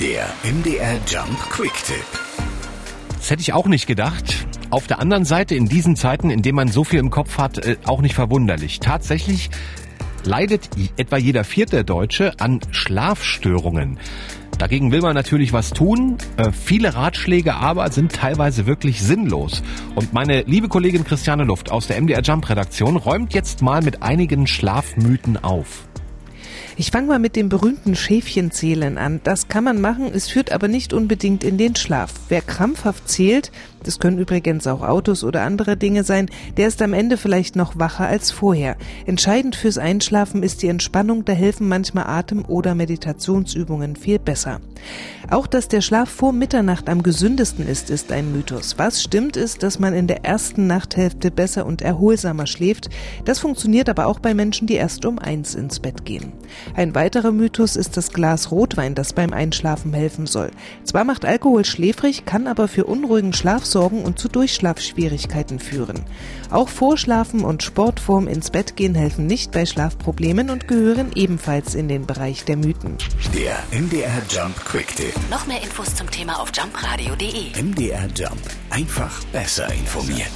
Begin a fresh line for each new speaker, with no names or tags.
Der MDR Jump Quick Tipp.
Das hätte ich auch nicht gedacht. Auf der anderen Seite in diesen Zeiten, in denen man so viel im Kopf hat, äh, auch nicht verwunderlich. Tatsächlich leidet etwa jeder vierte Deutsche an Schlafstörungen. Dagegen will man natürlich was tun. Äh, viele Ratschläge aber sind teilweise wirklich sinnlos. Und meine liebe Kollegin Christiane Luft aus der MDR Jump Redaktion räumt jetzt mal mit einigen Schlafmythen auf.
Ich fange mal mit dem berühmten Schäfchenzählen an. Das kann man machen, es führt aber nicht unbedingt in den Schlaf. Wer krampfhaft zählt, das können übrigens auch Autos oder andere Dinge sein, der ist am Ende vielleicht noch wacher als vorher. Entscheidend fürs Einschlafen ist die Entspannung, da helfen manchmal Atem- oder Meditationsübungen viel besser. Auch dass der Schlaf vor Mitternacht am gesündesten ist, ist ein Mythos. Was stimmt ist, dass man in der ersten Nachthälfte besser und erholsamer schläft. Das funktioniert aber auch bei Menschen, die erst um eins ins Bett gehen. Ein weiterer Mythos ist das Glas Rotwein, das beim Einschlafen helfen soll. Zwar macht Alkohol schläfrig, kann aber für unruhigen Schlaf sorgen und zu Durchschlafschwierigkeiten führen. Auch Vorschlafen und Sportform ins Bett gehen helfen nicht bei Schlafproblemen und gehören ebenfalls in den Bereich der Mythen.
Der MDR Jump Quick Tipp.
Noch mehr Infos zum Thema auf jumpradio.de.
MDR Jump. Einfach besser informiert.